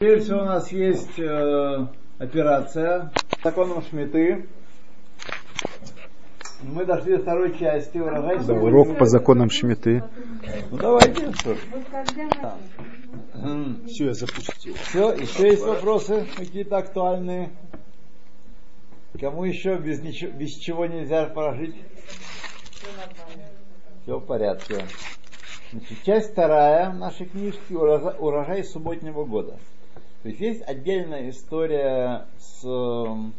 Теперь все у нас есть э, операция законом Шмиты. Мы дошли до второй части урожай. Да, урок по законам Шмиты. Ну давайте, что ж. Все, я запустил. Все, еще есть вопросы какие-то актуальные? Кому еще без, ничего, без чего нельзя прожить? Все в порядке. Значит, часть вторая нашей книжки урожай, урожай субботнего года. То есть есть отдельная история с эм,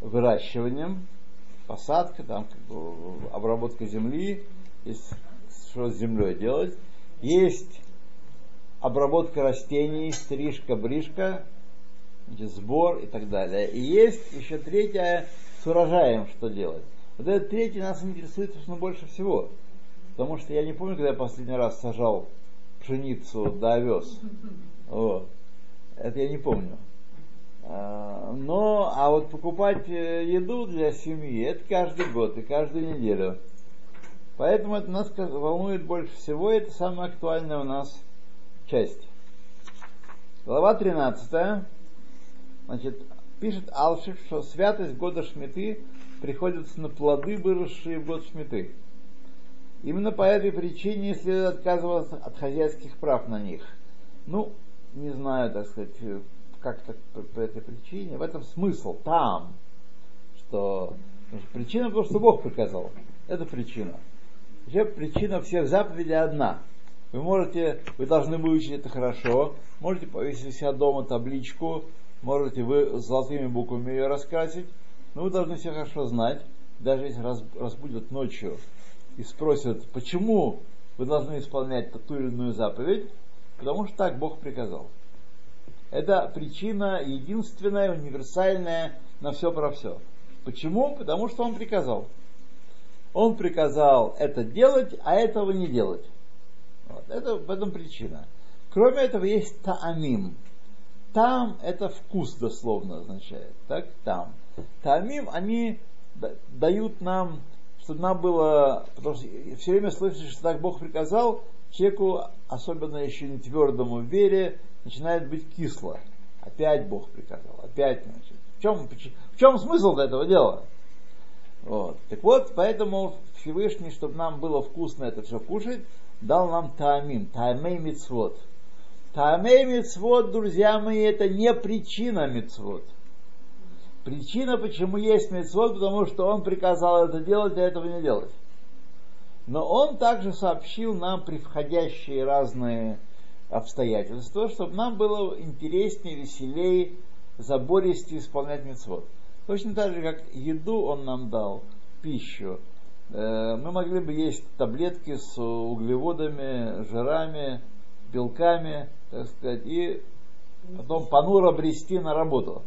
выращиванием, посадка, там, как бы, обработка земли, есть что с землей делать. Есть обработка растений, стрижка, значит, сбор и так далее. И есть еще третья с урожаем, что делать. Вот этот третий нас интересует, собственно, больше всего. Потому что я не помню, когда я последний раз сажал пшеницу до овес. Вот. Это я не помню. А, но, а вот покупать э, еду для семьи, это каждый год и каждую неделю. Поэтому это нас волнует больше всего, это самая актуальная у нас часть. Глава 13. Значит, пишет Алших, что святость года Шмиты приходится на плоды, выросшие в год Шмиты. Именно по этой причине следует отказываться от хозяйских прав на них. Ну, не знаю, так сказать, как-то по, этой причине. В этом смысл там, что причина того, что Бог приказал. Это причина. Вообще причина всех заповедей одна. Вы можете, вы должны выучить это хорошо, можете повесить у себя дома табличку, можете вы золотыми буквами ее раскрасить, но вы должны все хорошо знать, даже если раз, разбудят ночью и спросят, почему вы должны исполнять ту или иную заповедь, Потому что так Бог приказал. Это причина единственная, универсальная на все про все. Почему? Потому что Он приказал. Он приказал это делать, а этого не делать. Вот. Это в этом причина. Кроме этого есть таамим. Там это вкус дословно означает. Так, там. Таамим, они дают нам, чтобы нам было, потому что все время слышишь, что так Бог приказал, человеку, особенно еще не твердому в вере, начинает быть кисло. Опять Бог приказал, опять, значит. В чем, в чем смысл этого дела? Вот. Так вот, поэтому Всевышний, чтобы нам было вкусно это все кушать, дал нам таамин, таамей мицвод. Таамей мицвод, друзья мои, это не причина мицвод. Причина, почему есть мицвод, потому что он приказал это делать, а этого не делать. Но он также сообщил нам превходящие разные обстоятельства, чтобы нам было интереснее, веселее, забористее исполнять мецвод. Точно так же, как еду он нам дал, пищу. Э, мы могли бы есть таблетки с углеводами, жирами, белками, так сказать, и потом понуро брести на работу.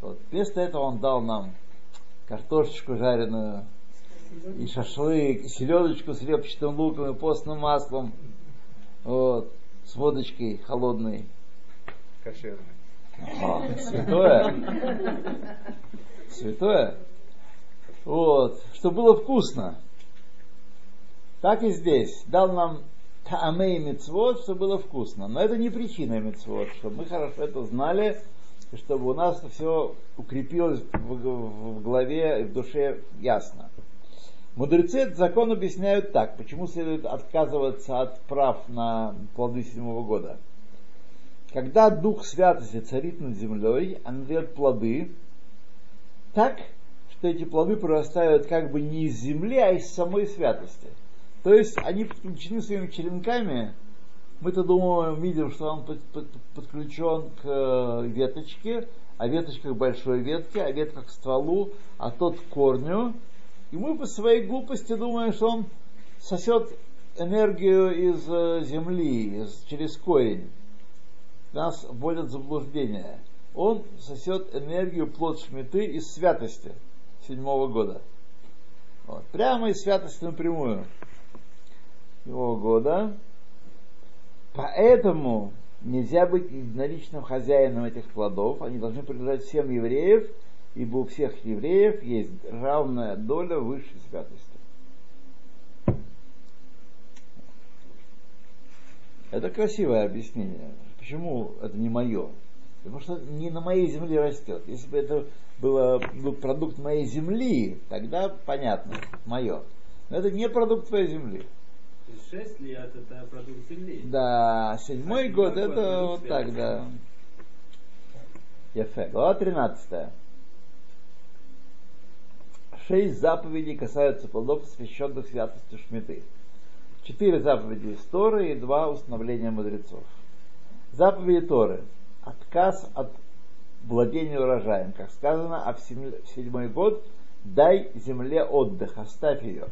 Вот. Вместо этого он дал нам картошечку жареную, и шашлык, и селедочку с репчатым луком и постным маслом, вот, с водочкой холодной. Кошерной. А, святое. Святое. Вот, чтобы было вкусно. Так и здесь. Дал нам таамей мецвод, чтобы было вкусно. Но это не причина мецвод, чтобы мы хорошо это знали, чтобы у нас все укрепилось в, в, в голове и в душе ясно. Мудрецы этот закон объясняют так, почему следует отказываться от прав на плоды седьмого года. Когда Дух Святости царит над землей, он дает плоды так, что эти плоды прорастают как бы не из земли, а из самой святости. То есть они подключены своими черенками. Мы-то думаем, видим, что он подключен к э, веточке, а веточка к большой ветке, а ветка к стволу, а тот к корню, и мы по своей глупости думаем, что он сосет энергию из э, земли, из, через корень. Нас в заблуждение. Он сосет энергию плод шмиты из святости седьмого года. Вот. Прямо из святости напрямую. Седьмого года. Поэтому нельзя быть единоличным хозяином этих плодов. Они должны принадлежать всем евреев – ибо у всех евреев есть равная доля высшей святости. Это красивое объяснение. Почему это не мое? Потому что не на моей земле растет. Если бы это было, был продукт моей земли, тогда понятно, мое. Но это не продукт твоей земли. То есть 6 лет это продукт земли. Да, седьмой А год это вот так, да. Ефе. Глава 13. Шесть заповедей касаются плодов, посвященных святости Шмиты. Четыре заповеди из Торы и два установления мудрецов. Заповеди Торы. Отказ от владения урожаем. Как сказано, а в седьмой год дай земле отдых, оставь ее.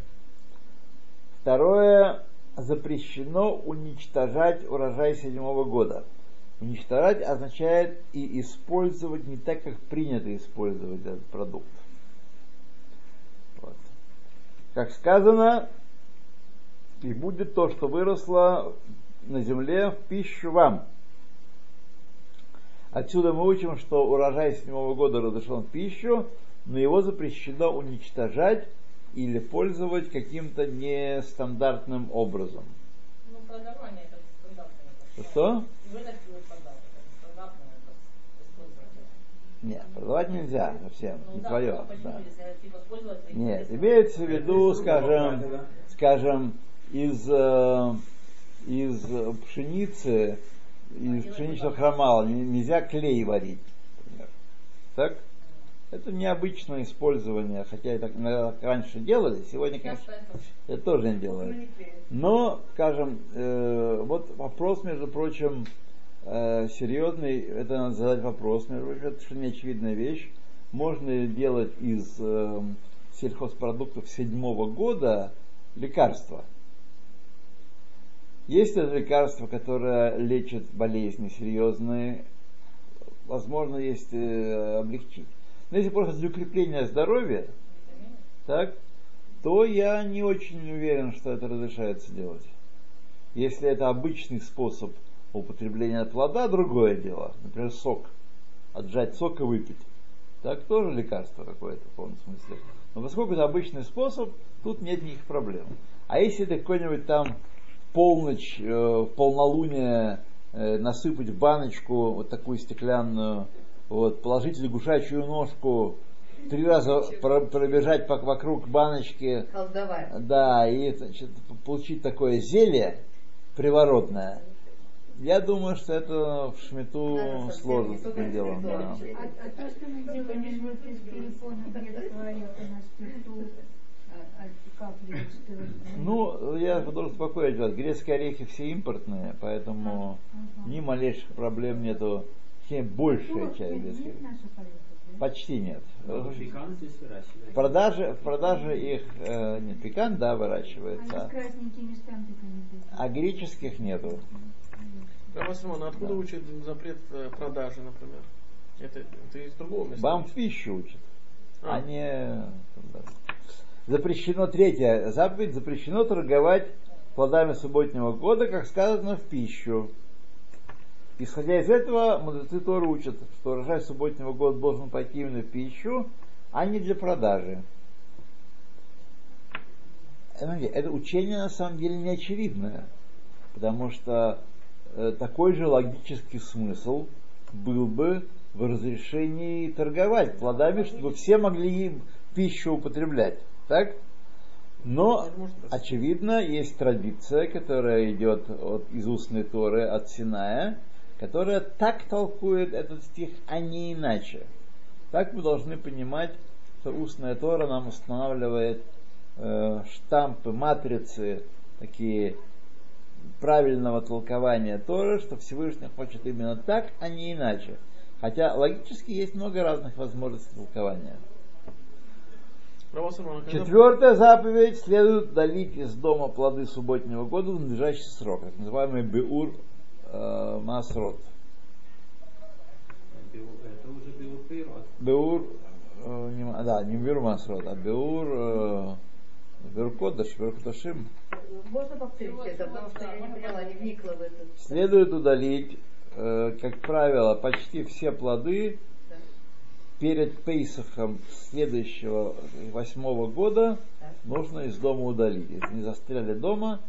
Второе, запрещено уничтожать урожай седьмого года. Уничтожать означает и использовать не так, как принято использовать этот продукт. Как сказано, и будет то, что выросло на земле в пищу вам. Отсюда мы учим, что урожай седьмого года разрешен в пищу, но его запрещено уничтожать или пользовать каким-то нестандартным образом. Ну, продавание это стандартное. Что? И в этот будет продать. Это стандартное это использование. Нет, продавать нельзя совсем, Ну не да, твое. да. типа Нет, имеется в виду, скажем, скажем, из, э, из э, пшеницы, из пшеничного хромала не- нельзя клей варить, например. Так? Это необычное использование, хотя и так иногда раньше делали, сегодня, конечно, это тоже не ну, делают. Но, скажем, э, вот вопрос, между прочим, э, серьезный, это надо задать вопрос, между прочим, это что неочевидная вещь. Можно ли делать из э, сельхозпродуктов седьмого года лекарства? Есть это лекарство, которое лечит болезни серьезные, возможно, есть э, облегчить. Но если просто для укрепления здоровья, так, то я не очень уверен, что это разрешается делать. Если это обычный способ употребления плода, другое дело. Например, сок. Отжать сок и выпить. Так тоже лекарство какое-то в полном смысле. Но поскольку это обычный способ, тут нет никаких проблем. А если это какой-нибудь там полночь, э, в полнолуние э, насыпать в баночку вот такую стеклянную, вот, положить лягушачью ножку, три раза про- пробежать по- вокруг баночки, Колдовать. да, и значит, получить такое зелье приворотное, я думаю, что это в шмету совсем сложно с не делом. Да. А, а то, что мы делаем вот из телефона, где говорят о нас а, а что Ну, я должен успокоить вас, грецкие орехи все импортные, поэтому Ага. ни малейших проблем нету. Точнее, большая Ну, часть грецких. Почти нет. Но пекан здесь В выращивается. продаже, в продаже их, э, нет, пекан, да, выращивается, такие. а греческих нету. Рамасимон, откуда учит запрет э, продажи, например? Это, это из другого места. Вам в пищу учат, А. а не... да. Запрещено, третье, заповедь, запрещено торговать плодами субботнего года, как сказано, в пищу. Исходя из этого, мудрецы Торы учат, что урожай субботнего года должен пойти именно в пищу, а не для продажи. Знаете, Это учение на самом деле не очевидное, потому что э, такой же логический смысл был бы в разрешении торговать плодами, чтобы все могли им пищу употреблять. Так? Но, очевидно, есть традиция, которая идет от, из устной Торы, от Синая, которая так толкует этот стих, а не иначе. Так мы должны понимать, что устная Тора нам устанавливает э, штампы, матрицы, такие правильного толкования Торы, что Всевышний хочет именно так, а не иначе. Хотя логически есть много разных возможностей толкования. Четвертая заповедь следует удалить из дома плоды субботнего года в надлежащий срок, так называемый Беур э, Масрот. Беур, э, не, да, не Беур Масрот, а Беур э, Беур Кодаш, Беур Кодашим. Можно повторить это, потому что я не поняла, не вникла в это. Следует удалить, э, как правило, почти все плоды Да. перед Пейсахом следующего восьмого года Так. нужно из дома удалить. Если они застряли дома,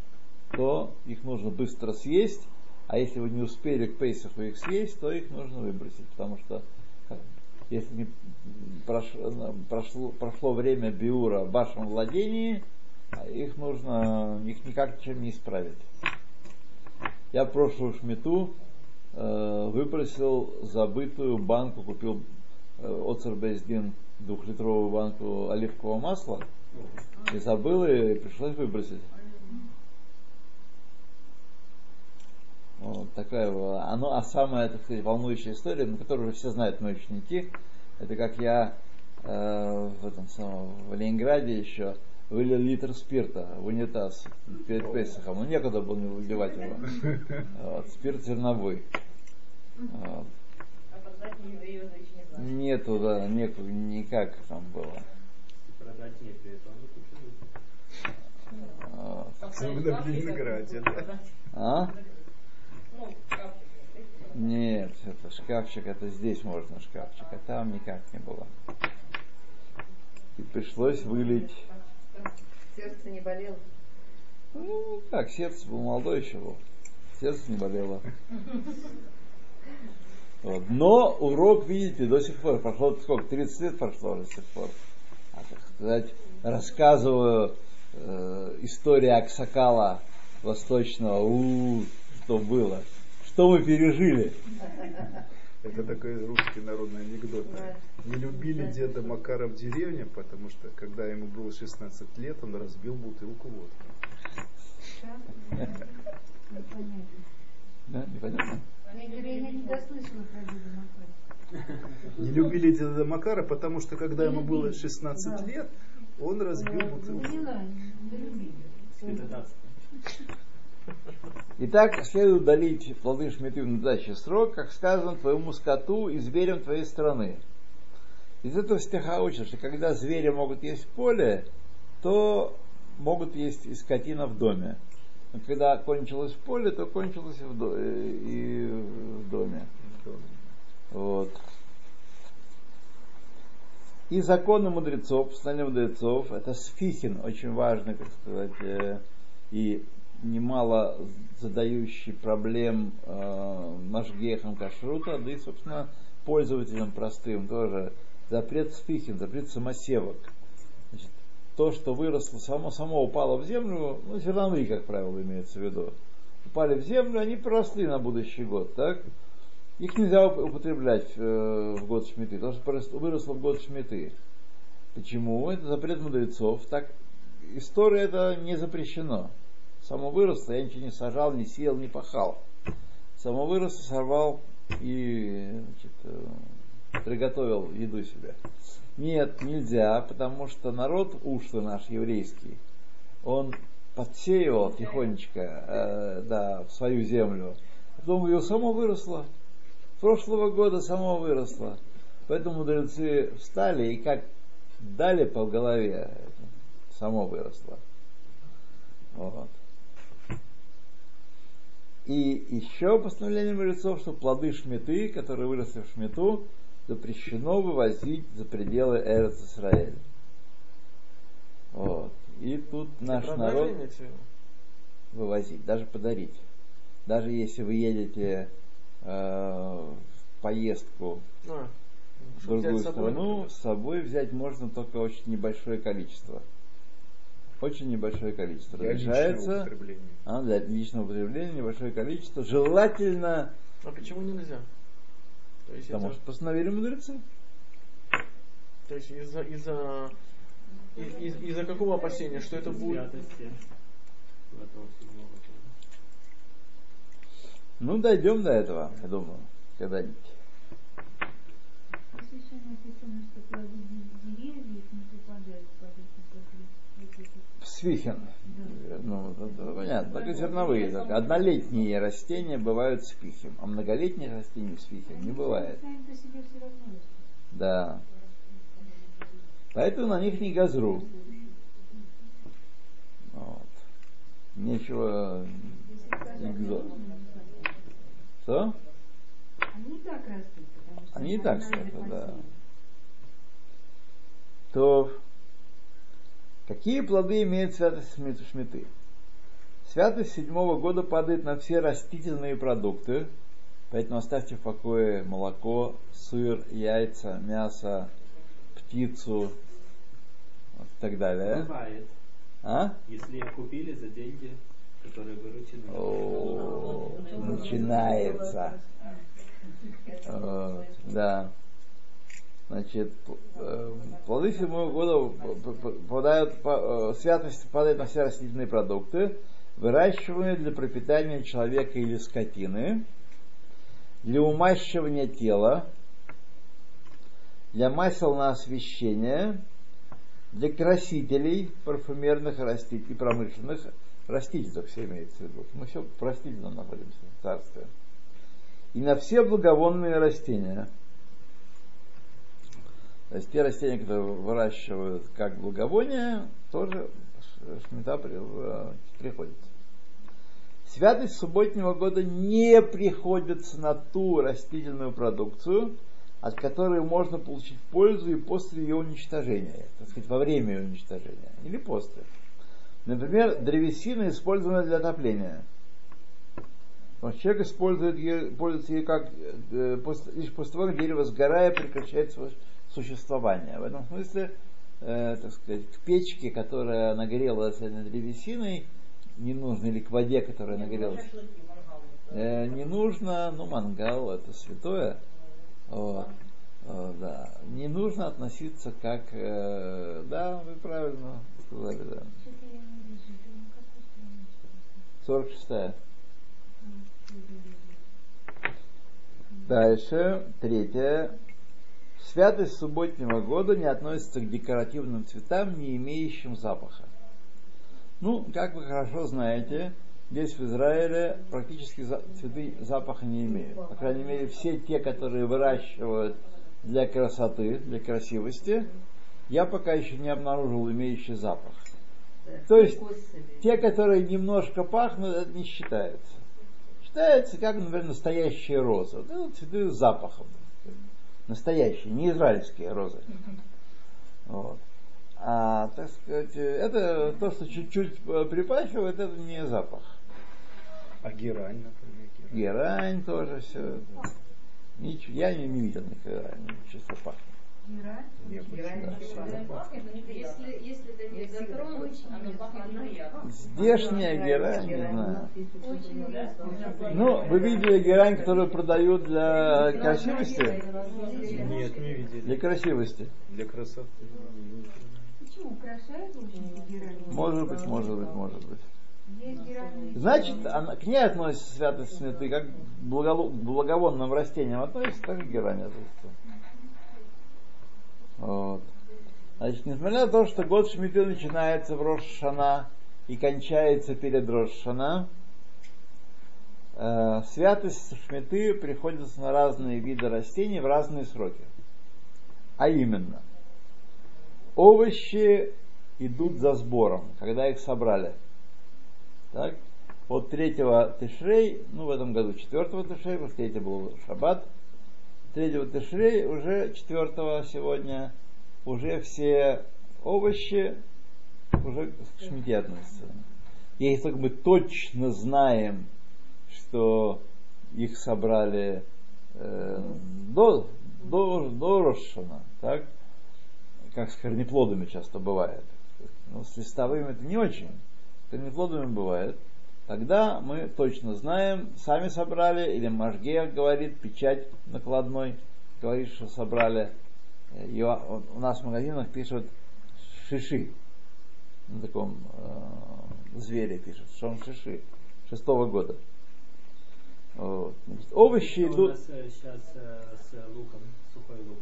то их нужно быстро съесть, А если вы не успели к Пейсаху их съесть, то их нужно выбросить, потому что если не прошло, прошло, прошло время биура в вашем владении, а их нужно, их никак ничем не исправить. Я прошлую шмету э, выбросил забытую банку, купил э, Оцербейсдин двухлитровую банку оливкового масла и забыл и пришлось выбросить. Вот такая. Оно, а самая, так сказать, волнующая история, на которую уже все знают мой ученики, это как я э, в этом самом в Ленинграде еще вылил литр спирта в унитаз перед Песохом. Ну, некуда было не выливать его. Вот, спирт зерновой. Вот. А. Нету, да, некуда, никак там было. Продать нет, это он в Ленинграде, да. А? Нет, это шкафчик, это здесь можно шкафчик, а там никак не было. И пришлось вылить. Сердце не болело. Ну, как, сердце был молодой еще был. Сердце не болело. Вот. Но урок, видите, до сих пор, прошло сколько, 30 лет прошло уже с тех пор. А, так сказать, рассказываю э, историю Аксакала Восточного, у, что было, что мы пережили. Это такой русский народный анекдот. Не любили деда Макара в деревне, потому что, когда ему было 16 лет, он разбил бутылку водки. Непонятно. Да, непонятно. Не дослышала про Деда Макара. Не любили деда Макара, потому что, когда ему было 16 лет, он разбил бутылку. Любили. Святотатство. Итак, следует удалить плоды шметы в надлежащий срок, как сказано, твоему скоту и зверям твоей страны. Из этого стиха учат, что когда звери могут есть поле, то могут есть и скотина в доме. Но когда кончилось в поле, то кончилось и в, до- э, и в доме. Вот. И законы мудрецов, постановления мудрецов, это сфихин, очень важный, как сказать, э, и немало задающий проблем э, машгехам кашрута, да и, собственно, пользователям простым тоже. Запрет сфихин, запрет самосевок. Значит, то, что выросло, само, само упало в землю, ну, зерновые, как правило, имеется в виду. Упали в землю, они проросли на будущий год, так? Их нельзя уп- употреблять э, в год шмиты, то, что выросло в год шмиты. Почему? Это запрет мудрецов. Так, история это не запрещено. Само выросло, я ничего не сажал, не сеял, не пахал. Само выросло, сорвал и значит, э, приготовил еду себе. Нет, нельзя, потому что народ ушлый наш еврейский, он подсеивал тихонечко э, да, в свою землю. Потом ее само выросло. Прошлого года само выросло. Поэтому мудрецы встали и как дали по голове, само выросло. Вот. И еще постановление мудрецов, что плоды шметы, которые выросли в шмету, запрещено вывозить за пределы Эрец Исраэль. Вот. И тут наш Продали, народ вывозить, даже подарить. Даже если вы едете э, в поездку А, в другую страну, с собой взять можно только очень небольшое количество. Очень небольшое количество. Для личного Разрешается употребления. а, для личного употребления небольшое количество. Желательно, А почему нельзя? То есть, потому это- что постановили мудрецы. то есть из-за из-за из- из- из-за какого опасения, что это будет. Ну, дойдем до этого, я думаю, когда-нибудь. Здесь еще написано, что плоды де- деревьев не попадают под эти запреты. Вот Свихен. Да. Ну, это понятно, только зерновые. Только. Однолетние растения бывают спихим, а многолетних растений спихим не бывает. Да. Поэтому на них не газру. Вот. Нечего Экзот. написать. Что? Они и так растут, Они и так растут, да. То какие плоды имеют святость шмит- шмиты? Святость седьмого года падает на все растительные продукты, поэтому оставьте в покое молоко, сыр, яйца, мясо, птицу и так далее. Бывает. А? Если купили за деньги, которые выручены. О, начинается. Вот, да. Значит, плоды седьмого года попадают, по- э, святость падает на все растительные продукты, выращиваемые для пропитания человека или скотины, для умащивания тела, для масел на освещение, для красителей парфюмерных растителей и промышленных растительных все имеется в виду. Мы все в растительном находимся в царстве. И на все благовонные растения. То есть те растения, которые выращивают как благовония, тоже шмита э, приходится. Святость субботнего года не приходится на ту растительную продукцию, от которой можно получить пользу и после ее уничтожения, так сказать, во время ее уничтожения, или после. Например, древесина, используемая для отопления. Потому человек использует ее, пользуется ею как, э, после- лишь после того, как дерево сгорая прекращает свое существование. В этом смысле, э, так сказать, к печке, которая нагрелась этой древесиной, не нужно, или к воде, которая нагрелась, э, не нужно, ну, мангал это святое, вот, Э, да, не нужно относиться как, э, да, вы правильно сказали, да. Что-то я не вижу. Ты на какой странице? 46 А, вижу, вижу. Дальше, третье. Святость субботнего года не относится к декоративным цветам, не имеющим запаха. Ну, как вы хорошо знаете, здесь в Израиле практически цветы запаха не имеют. По крайней мере, все те, которые выращивают для красоты, для красивости, я пока еще не обнаружил имеющий запах. То есть те, которые немножко пахнут, это не считается. Считается как, например, настоящие розы. Вот это цветы с запахом. Настоящие, не израильские розы. Вот. А, так сказать, это то, что чуть-чуть припахивает, это не запах. А герань, например, герань. Герань тоже все. Ничего, я не, не видел никогда, чисто пахнет. Нет. Если, если оно пахнет приятно. Здешняя герань, не знаю. Ну, вы видели герань, которую продают для красивости? Нет, не видели. Для красивости. Для красоты. Почему? Украшает очень герань? Может быть, может быть, может быть. Значит, она, к ней относится святость цветы, как к благо- к благовонным растениям относится, так и герань относится. Вот. Значит, несмотря на то, что год Шмиты начинается в Рошана и кончается перед Рошана, э, святость Шмиты приходится на разные виды растений в разные сроки. А именно, овощи идут за сбором, когда их собрали. Так? От третьего Тишрей, ну в этом году четвертого Тишрей, потому что третий был Шаббат, третьего Тишрей, уже четвертого сегодня, уже все овощи уже к шмите относятся. Если только мы точно знаем, что их собрали э, до, до, до Рошана, так? как с корнеплодами часто бывает. Но с листовыми это не очень. С корнеплодами бывает. Тогда мы точно знаем, сами собрали, или Машге говорит, печать накладной, говорит, что собрали. Ее, у нас в магазинах пишут шиши. На таком э, звере пишут, что он шиши. Шестого года. Вот. Значит, овощи У идут. нас сейчас с луком, сухой лук.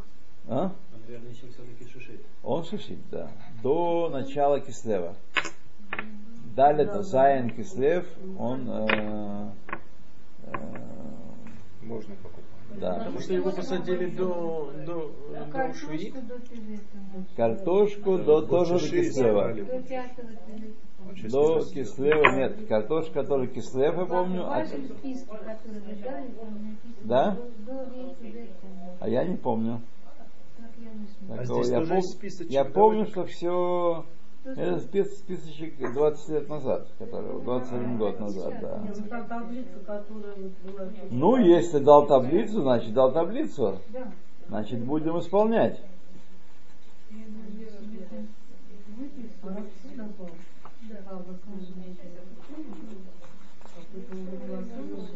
А? Он, наверное, еще все-таки шишит. Он шишит, да. До начала Кислева. Далее это Заян Кислев, он э, э, Можно покупать. да. Потому что его посадили до, до. Картошку до Тевета. Картошку до тоже до Кислева. До. Кислева нет. Картошка, которая Кислев, я помню. А, Да? а я не помню. Так. А я, тоже пом- я помню, что все Это спец списочек 20 лет назад, который 21 год назад, да. Нет, ну та таблица, которая вот была. Ну, если дал таблицу, значит дал таблицу. Значит, будем исполнять.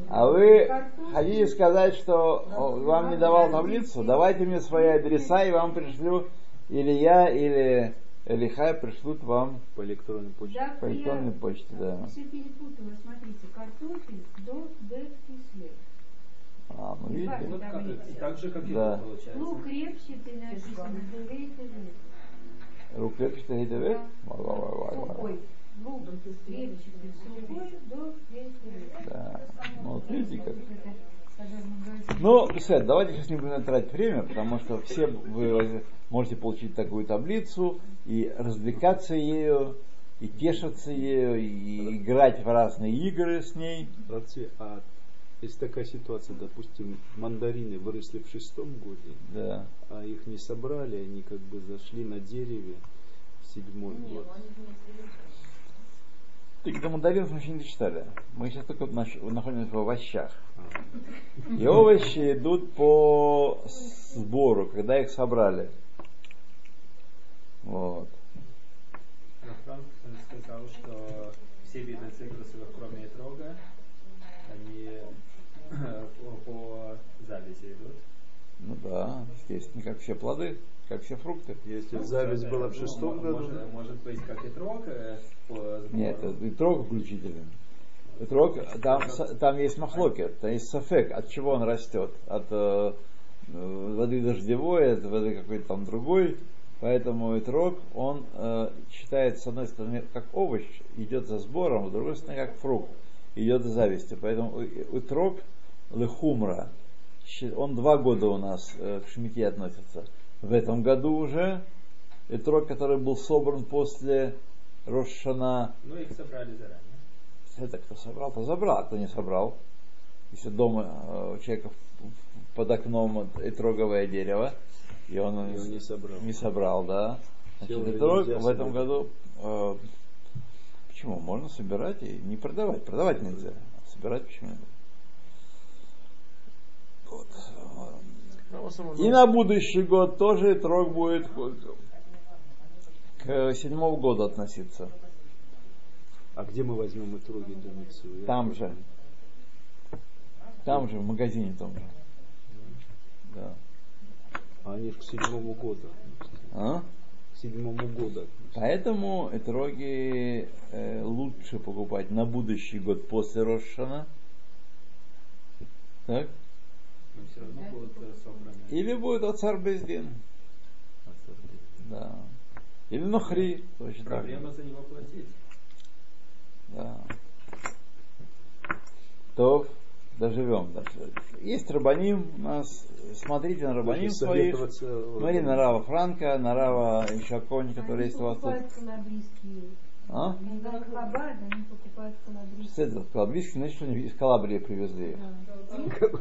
А вы хотите сказать, что вам не давал таблицу? Давайте мне свои адреса, и вам пришлю, или я, или Элихай пришлют вам По электронной почте. Да, по электронной я почте, да. все перепутала. Смотрите, картофель до бет кисле. А, ну видите? Ну, как- так же, как и Да. тут получается. Лук репчатый написано, дырей и Рук что это Сухой. Лук репчатый, сухой до Да. Ну, вот видите как. Ну, Сет, давайте сейчас не будем тратить время, потому что все вы можете получить такую таблицу и развлекаться ею, и тешиться ею, и играть в разные игры с ней. Братцы, а если такая ситуация, допустим, мандарины выросли в шестом годе, Да. а их не собрали, они как бы зашли на дереве в седьмой год. Так до мандаринов мы еще не дочитали. Мы сейчас только находимся в овощах. И овощи идут по сбору, когда их собрали. Вот. Франк сказал, что все виды цитрусовых, кроме трога, они по, по завязи идут. Ну да, естественно, как все плоды, как все фрукты. Если зависть была в Ну, шестом году, Может, может быть, как и трог э, по. Нет, это и трог включительно. И трог, там, там есть махлокет, там есть сафек, от чего он растет. От э, э, воды дождевой, от воды какой-то там другой. Поэтому и трог, он э, считается, с одной стороны, как овощ, идет за сбором, с другой стороны, как фрукт, идет за завистью. Поэтому у трог лехумра, он два года у нас э, к шмите относится. В этом году уже и трог, который был собран после Рошана, Ну, их собрали заранее. это кто собрал, то забрал, а кто не собрал. Если дома э, у человека под окном вот итроговое дерево, и он И он не собрал. не собрал, да. Значит, нельзя в этом собирать. году э, почему? Можно собирать и не продавать. Продавать нельзя. а Собирать почему? Вот. Основном, И на будущий год тоже итрог будет к- седьмому году относиться. А где мы возьмем итоги для миксу? Там же. Там же, в магазине том же. Да. А они ж к седьмому году. А? К седьмому году. Поэтому этроги э, лучше покупать на будущий год после Рошана. Так? Или будет Ацар Бездин. Да. Или Нохри. Точно так. Проблема за него платить. Да. То доживем. дальше. Есть Рабаним у нас. Смотрите на Рабаним своих. Смотри на Рава Франка, на Рава Ишакони, который есть у вас тут. А? Что это? Калабрийский, значит, они из Калабрии привезли.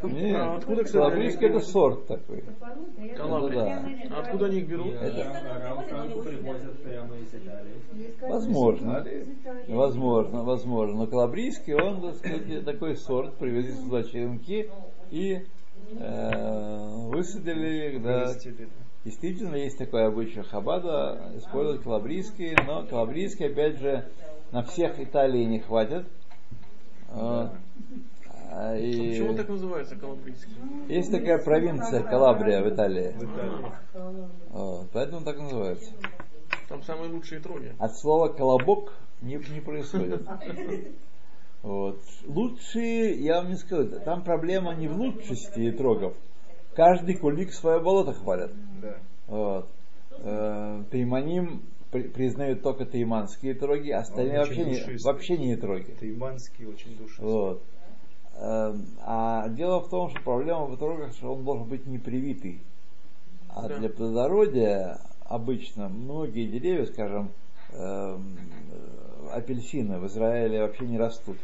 Нет, А откуда, кстати, Калабрийский это сорт такой. А Калабрия. Ну да. А откуда они их берут? Это- как Возможно. Возможно, возможно. Но Калабрийский, он, так сказать, такой сорт, привезли сюда черенки и э, высадили их, да. Действительно, есть такое обычай Хабада использовать калабрийский, но калабрийский, опять же, на всех Италии не хватит. Вот. А, и Почему так называется калабрийский? Есть такая провинция Калабрия в Италии. В Италии. Вот, поэтому так называется. Там самые лучшие троги. От слова колобок не, не происходит. Вот. Лучшие, я вам не скажу, там проблема не в лучшести трогов. Каждый кулик свое болото хвалят. Да. Вот. Э, Тайманим при- признают только тайманские троги, остальные Он очень вообще не, вообще не троги. Тайманский очень душистый. Вот. Э, А дело в том, что проблема в трогах, что он должен быть непривитый. А Да. для плодородия обычно многие деревья, скажем, э, апельсины в Израиле вообще не растут.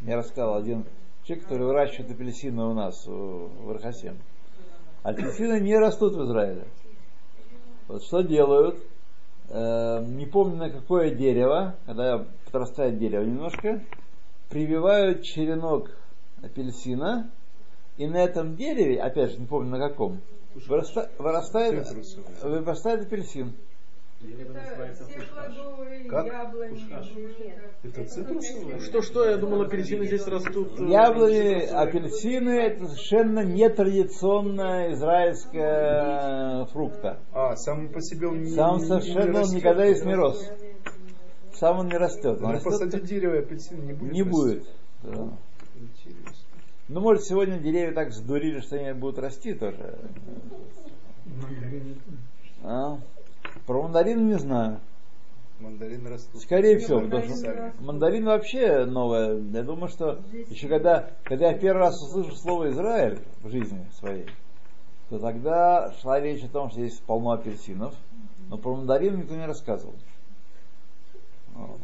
Мне рассказал один человек, который выращивает апельсины у нас в в Архасем. Апельсины не растут в Израиле. Вот что делают? э, не помню на какое дерево, когда подрастает дерево немножко, прививают черенок апельсина, и на этом дереве, опять же, не помню на каком, выраста- вырастает, вырастает апельсин. Как? Это цитрусовый? Что, что, я думал, апельсины здесь растут. э, Яблони, цитрусовые. апельсины это совершенно нетрадиционная израильская фрукта. А, сам по себе он не Сам совершенно не он никогда здесь не рос. Сам он не растет. Он Надо растет посадить дерево, и апельсин не будет не расти. будет. Да. Ну, может, сегодня деревья так сдурили, что они будут расти тоже. А? Про мандарин не знаю. Мандарины растут. Скорее всего, Сами. потому что мандарин вообще новое. Я думаю, что еще когда, когда я первый раз услышал слово Израиль в жизни своей, то тогда шла речь о том, что здесь полно апельсинов, но про мандарин никто не рассказывал. Вот.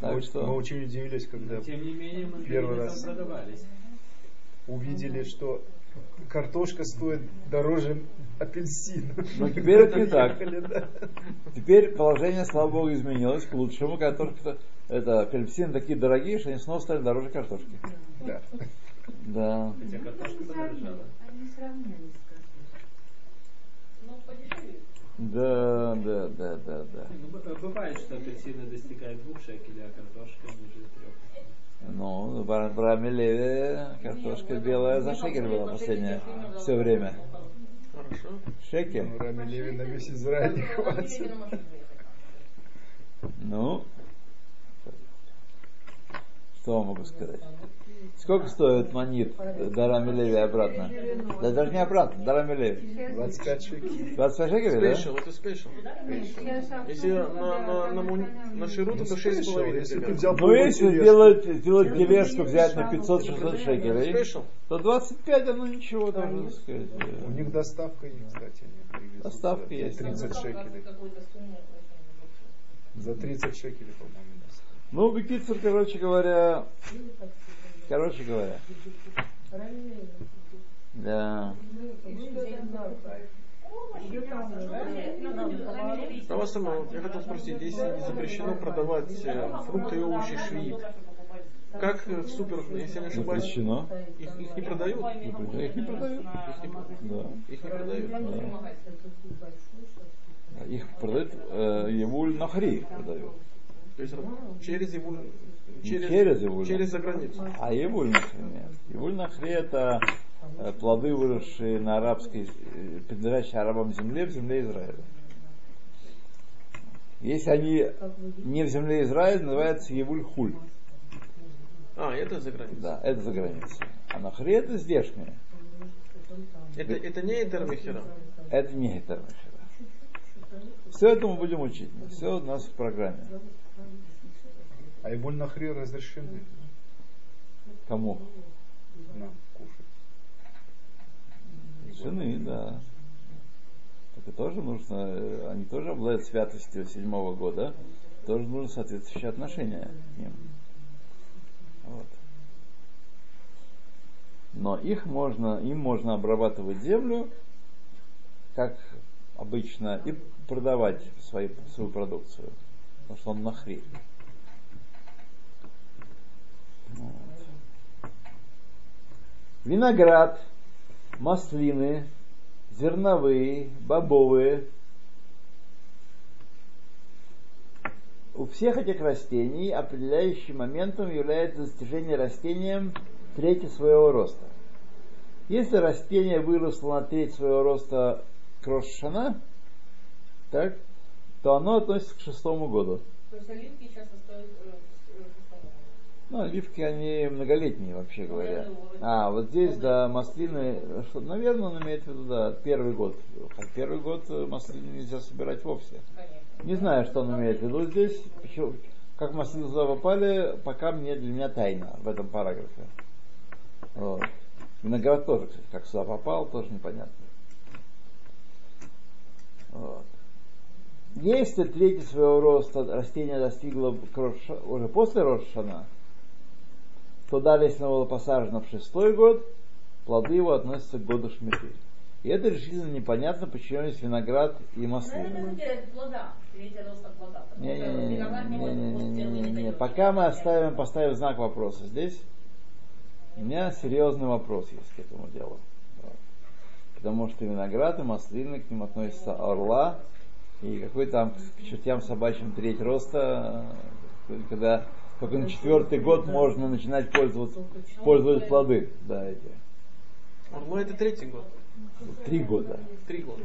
Так мы, что- мы очень удивились, когда Но, Тем не менее, Первый раз. продавались. увидели, что картошка стоит дороже апельсина. Ну, теперь это не так. Да. Теперь положение, слава богу, изменилось к лучшему. Картошка, это апельсины такие дорогие, что они снова стали дороже картошки. Да. Да. Хотя картошка подорожала. Они сравнялись Ну. Да, да, да, да, да. Ну, бывает, что апельсины достигают двух шекелей, а картошка ниже трех. Ну, в Аврааме Леве картошка белая за шекель была последнее все время. Хорошо. Шекель. Ну, Рами Леви на весь Израиль не хватит. Ну, что вам могу сказать? Сколько стоит манит до Рами Леви обратно? Да даже не обратно, до Рами Леви. 25 шекелей. 25 шекелей, Спешл, это спешл. Если на, на, на, на ширут, это 6,5 Спешл, если ты взял Ну, если полную сделать, сделать тележку, взять на 500-600 шекелей, то 25, оно ничего даже, так сказать. э, У них доставка есть, кстати. Доставка за есть. 30 шекелей. За 30 шекелей, по-моему. Ну, Бекицер, короче говоря, короче говоря, да. А вас сама, я хотел спросить, если не запрещено продавать э, фрукты и овощи швид, как э, в супер, если я не ошибаюсь, Запрещено. их, их не продают? Запрещено. Их не продают. Их не, Да. их не продают. Их продают, э, Евуль Нахри продают. То есть через его через, через Евуль. через за границу. А Евуль нет. Евуль Нахри это э, плоды, выросшие на арабской, э, принадлежащие арабам земле, в земле Израиля. Если они не в земле Израиля, называется Евуль Хуль. А, это за границей. Да, это за границей. А Нахри это здешнее. Это, это не Этермихера. Это не это. Все это мы будем учить. Все у нас в программе. А Ибуль Нахри разрешены Кому? нам кушать. Жены, да. Это тоже нужно, э, они тоже обладают святостью седьмого года, тоже нужно соответствующее отношение к ним. Вот. Но их можно, им можно обрабатывать землю, как обычно, и продавать свои, свою продукцию, потому что он нахри. Вот. Виноград, маслины, зерновые, бобовые. У всех этих растений определяющим моментом является достижение растением трети своего роста. Если растение выросло на треть своего роста к Рошана, так, то оно относится к шестому году. То есть оливки часто стоят э, э. Ну, оливки, они многолетние, вообще говоря. Наверное, вот. А, вот здесь, да, маслины, что, наверное, он имеет в виду, да, первый год. Хотя Первый год э, маслины нельзя собирать вовсе. Не знаю, что он имеет в виду здесь. Почему- Как маслины туда попали, пока мне, для меня тайна в этом параграфе. Вот. Виноград тоже, кстати, как сюда попал, тоже непонятно. Вот. Если третий своего роста растение достигло уже после Рошана, то далее, если оно было посажено в шестой год, плоды его относятся к году Шмиты. И это решительно непонятно, почему есть виноград и маслины. не может после целый Не-не-не, период. пока мы оставим, поставим знак вопроса здесь, у меня серьезный вопрос есть к этому делу. Потому что виноград и маслины, к ним относятся орла, и какой там к чертям собачьим треть роста, когда только на четвертый год можно начинать пользоваться, пользовать плоды. Да, эти. Орла это третий год. Три года. Три года.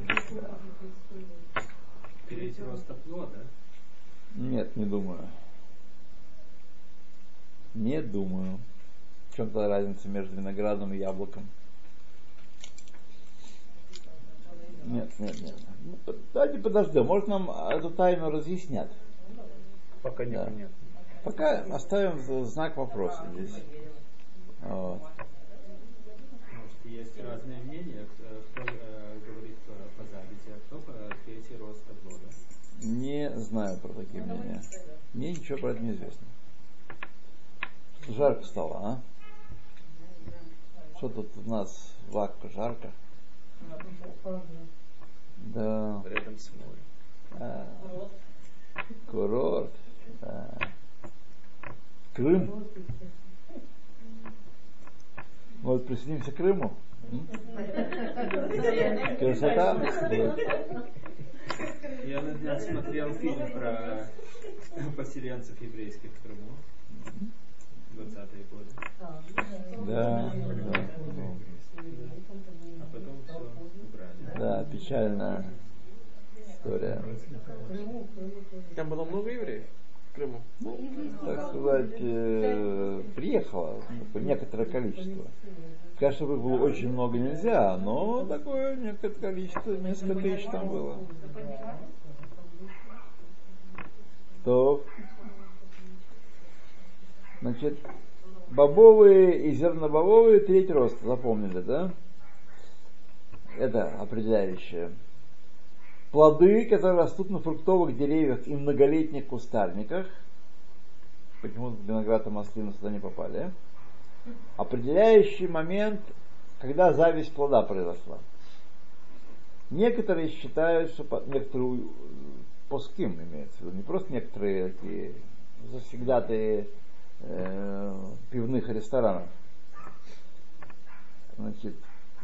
Третий рост плода. Нет, не думаю. Не думаю. В чем то разница между виноградом и яблоком? Нет, нет. Ну, Давайте подождем. Может нам эту тайну разъяснят. Пока Да. непонятно. Пока оставим знак вопроса здесь. Вот. Может, есть разные мнения, кто, э, говорит по, завязи, а кто по третий рост плода. Не знаю про такие мнения. Мне ничего про это не известно. Жарко стало, а? Что тут у нас вакка жарко? Да. Рядом с морем. А, Курорт. да. Крым. Вот присоединимся к Крыму. Красота. Я на днях смотрел фильм про поселенцев еврейских в Крыму. 20-е годы. Да, да. А потом все. Да, печальная история. Там было много евреев в Крыму. Так сказать, э, приехало некоторое количество. Конечно, их было очень много нельзя, но такое некоторое количество, несколько тысяч там было. То, значит, бобовые и зернобобовые треть роста, запомнили, да? Это определяющее. Плоды, которые растут на фруктовых деревьях и многолетних кустарниках, почему виноград и маслины сюда не попали, определяющий момент, когда зависть плода произошла. Некоторые считают, что по- некоторые э, поским имеется в виду, не просто некоторые такие завсегдатые э, пивных ресторанов. Значит,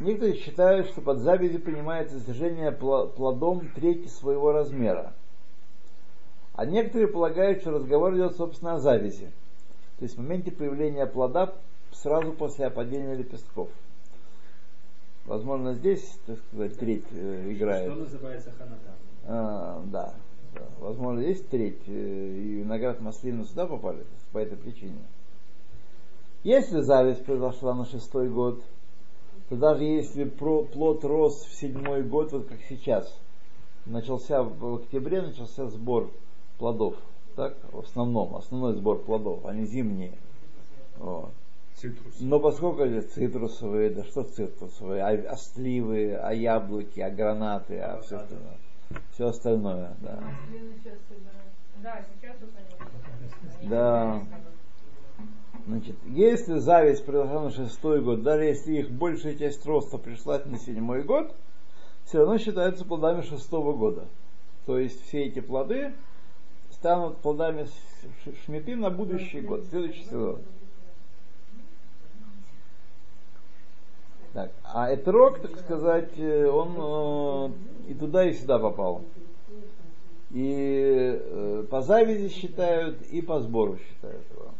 некоторые считают, что под завязью принимается достижение плодом трети своего размера. А некоторые полагают, что разговор идет, собственно, о завязи. То есть в моменте появления плода сразу после опадения лепестков. Возможно, здесь, так сказать, треть э, играет. Что называется ханатан? А, да, да. Возможно, есть треть, э, и виноград маслины сюда попали по этой причине. Если зависть произошла на шестой год, то даже если плод рос в седьмой год, вот как сейчас, начался в октябре, начался сбор плодов, так, в основном, основной сбор плодов, они зимние. Вот. Цитрус. Но поскольку это цитрусовые, да что цитрусовые, а, а сливы, а яблоки, а гранаты, а все остальное. Все остальное, да. Да, сейчас вот они. Да. Значит, если зависть произошла на шестой год, даже если их большая часть роста пришла на седьмой год, все равно считаются плодами шестого года. То есть все эти плоды станут плодами шмиты на будущий год, следующий сезон. Так, а этрог, так сказать, э, он э, и туда, и сюда попал. И э, по завязи считают, и по сбору считают его.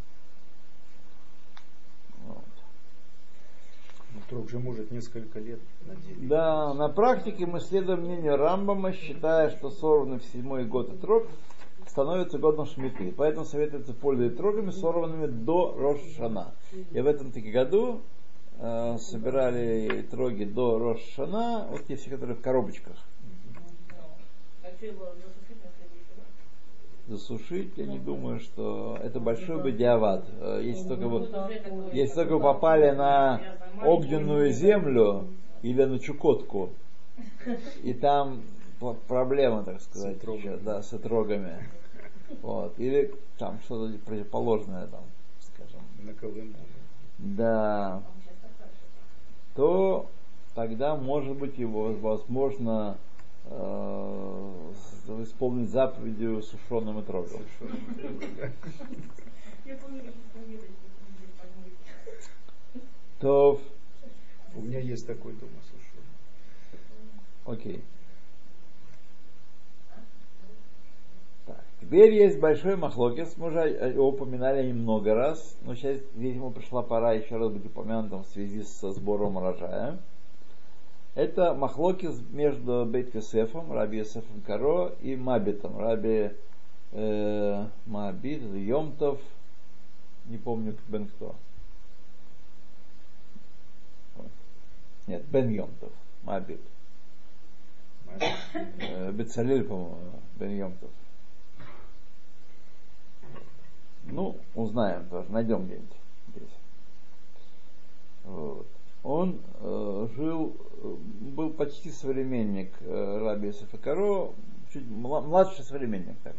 Вот. Трог же может несколько лет на дереве. Да, на практике мы следуем мнению Рамбама, считая, что сорванный в седьмой год отрог становится годом шмиты. Поэтому советуется пользоваться трогами, сорванными до Рошана. И в этом таки году э, собирали троги до Рошана, вот те все, которые в коробочках. А что его засушить на следующий раз? Засушить, я не думаю, что это большой бедиават. Э, Если только вот такой- Если только вы попали на огненную землю или на Чукотку, и там проблема, так сказать, С еще, да, с отрогами. Вот. Или там что-то противоположное там, скажем. На Колыму. Да. То тогда, может быть, его возможно э, исполнить заповедью сушеным и трогом. То, У меня есть такой дома сушеный. окей. Так, теперь есть большой махлокис, мы уже его упоминали много раз, но сейчас, видимо, пришла пора еще раз быть упомянутым в связи со сбором урожая. Это махлокис между Бейт Йосефом, Раби Йосефом Каро и Мабитом, Раби э, Мабит, Йомтов, не помню, Бен кто. Нет, Бен Йомтов, Мабит. Э, Бецалель, по-моему, Бен Йомтов. Ну, узнаем тоже, найдем где-нибудь здесь. Вот. Он э, жил, э, был почти современник э, Раби Исафа Каро, чуть мла- младший современник так.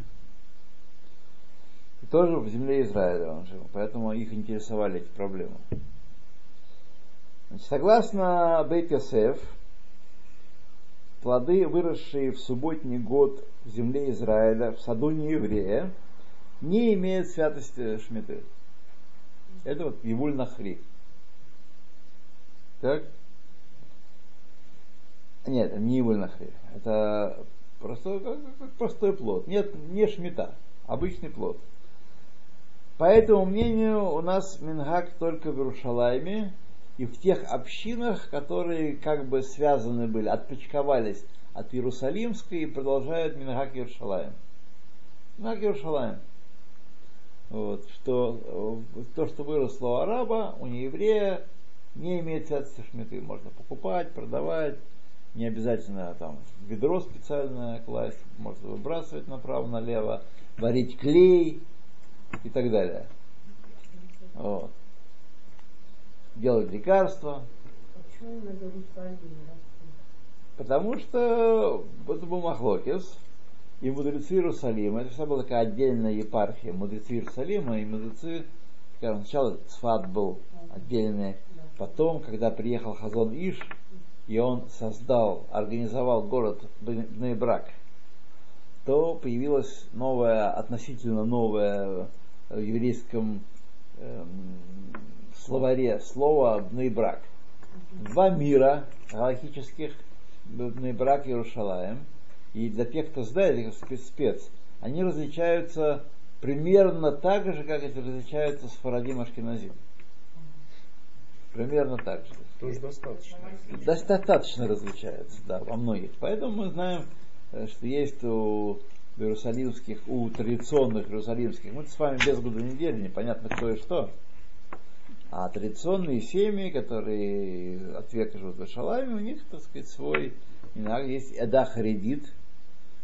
И тоже в земле Израиля он жил, поэтому их интересовали эти проблемы. Значит, согласно Бейт Йосеф, плоды, выросшие в субботний год в земле Израиля, в саду нееврея, не имеют святости Шмиты. Это вот Евуль Нахри. Так? Нет, не Евуль Нахри. Это просто как- как простой плод. Нет, не шмита, обычный плод. По этому мнению, у нас Мингак только в Иерушалайме и в тех общинах, которые как бы связаны были, отпочковались от Иерусалимской и продолжают Мингак Иерушалайм. Мингак Иерушалайм. Вот, что то, что выросло у араба, у нееврея, не имеет святости шмиты. Можно покупать, продавать, не обязательно там ведро специальное класть, можно выбрасывать направо-налево, варить клей и так далее. Вот. Делать лекарства. Потому что это был Махлокис, и мудрецы Иерусалима, это всегда была такая отдельная епархия, мудрецы Иерусалима и мудрецы, скажем, сначала Цфат был отдельный, потом, когда приехал Хазон Иш, и он создал, организовал город Бнейбрак, то появилась новая, относительно новая в еврейском эм, словаре слово Бнейбрак. Два мира галактических, Бнейбрак и Иерушалаем, и для тех, кто знает спец, они различаются примерно так же, как эти различаются с Фарадим Ашкиназим. Примерно так же. Тоже достаточно. Достаточно различаются, да, во многих. Поэтому мы знаем, э, что есть у иерусалимских, у традиционных иерусалимских, мы с вами без года недели, непонятно кто и что. А традиционные семьи, которые от века живут в Иерусалиме, у них, так сказать, свой, иногда есть Эда Харидит,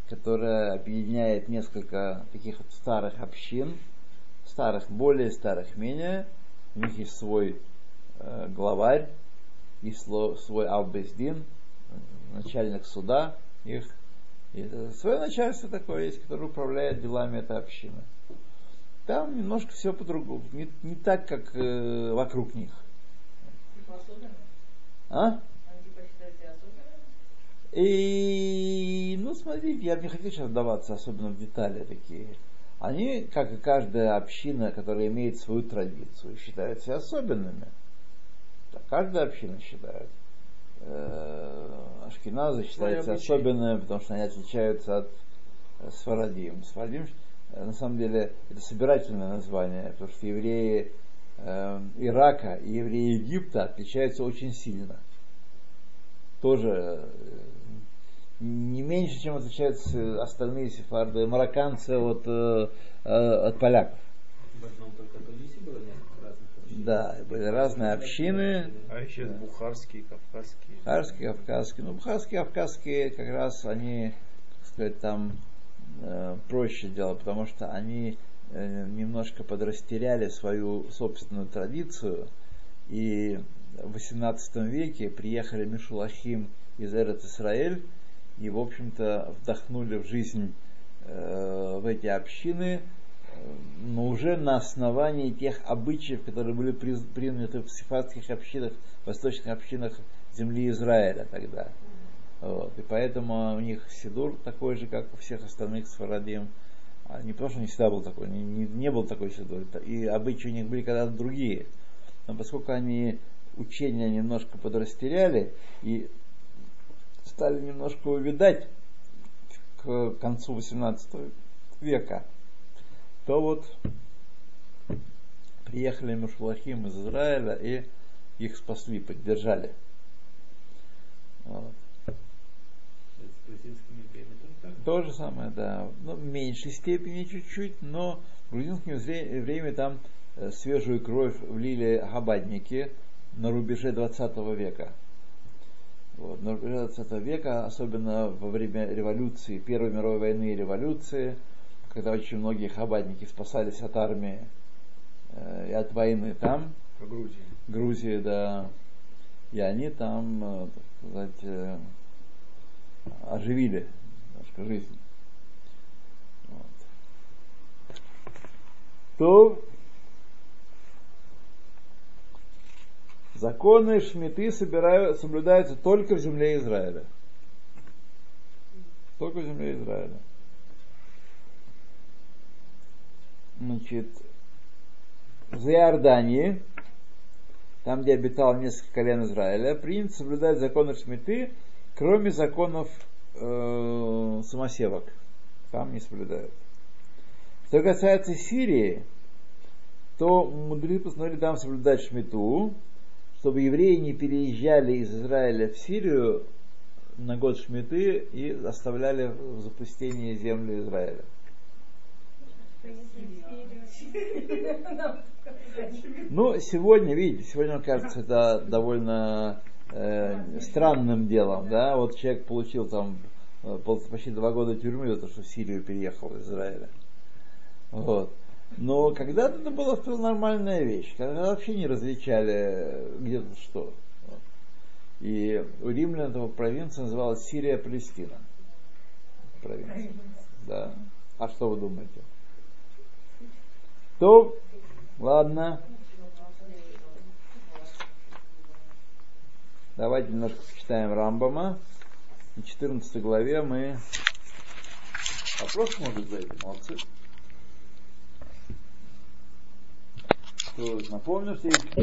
которая объединяет несколько таких вот старых общин, старых более, старых менее. У них есть свой главарь, есть сло- свой Албездин, начальник суда, их и, э, свое начальство такое есть, которое управляет делами этой общины. Там немножко все по-другому, не, не так, как э, вокруг них. А? И, ну, смотрите, я не хотел сейчас вдаваться особенно в детали такие. Они, как и каждая община, которая имеет свою традицию, считают себя особенными. Каждая община считает. Э, Ашкеназы считаются обычаи. особенными, потому что они отличаются от э, Сфарадим. Сфарадим, э, на самом деле, это собирательное название, потому что евреи Ирака и евреи Египта отличаются очень сильно тоже не меньше, чем отличаются остальные сефарды, марокканцы от, от поляков. В одном только Тунисе было несколько разных общин. Да, были разные общины, А еще есть бухарские, кавказские. бухарские, кавказские. Ну, бухарские, кавказские как раз они, так сказать, там э, проще дело, потому что они э, немножко подрастеряли свою собственную традицию и в XVIII веке приехали Мишулахим из Эрет Исраэль и, в общем-то, вдохнули в жизнь э, в эти общины, но уже на основании тех обычаев, которые были приняты в сефардских общинах, восточных общинах земли Израиля тогда. Вот. И поэтому у них Сидур такой же, как у всех остальных Сфарадим. А не потому, что не всегда был такой, не, не, не был такой Сидур. И обычаи у них были когда-то другие. Но поскольку они учения немножко подрастеряли и стали немножко увидать к концу 18 века, то вот приехали Мушлахим из Израиля и их спасли, поддержали. Вот. То же самое, да. Ну, в меньшей степени чуть-чуть, но в грузинском вре- время там э, свежую кровь влили хабадники на рубеже 20 века. Вот, на рубеже 20 века, особенно во время революции, Первой мировой войны и революции, когда очень многие хабадники спасались от армии э, и от войны там, По Грузии. Грузии, да, и они там, э, так сказать, э, оживили немножко жизнь. Вот. То законы шмиты собирают, соблюдаются только в земле Израиля. Только в земле Израиля. Значит, в Иордании, там, где обитало несколько колен Израиля, принято соблюдать законы Шмиты, кроме законов э, самосевок. Там не соблюдают. Что касается Сирии, то мудрецы постановили там соблюдать Шмиту, чтобы евреи не переезжали из Израиля в Сирию на год Шмиты и оставляли в запустении землю Израиля. Ну, сегодня, видите, сегодня, кажется, это довольно э, странным делом, да, вот человек получил там э, пол- почти два года тюрьмы за то, что в Сирию переехал из Израиля. Вот. Но когда-то это была нормальная вещь, когда вообще не различали э, где тут что. И у римлян эта провинция называлась Сирия-Палестина. Провинция. Да. А что вы думаете? То, ладно. Давайте немножко почитаем Рамбама. На 14 главе мы... Вопрос может зайти, молодцы. Напомню, есть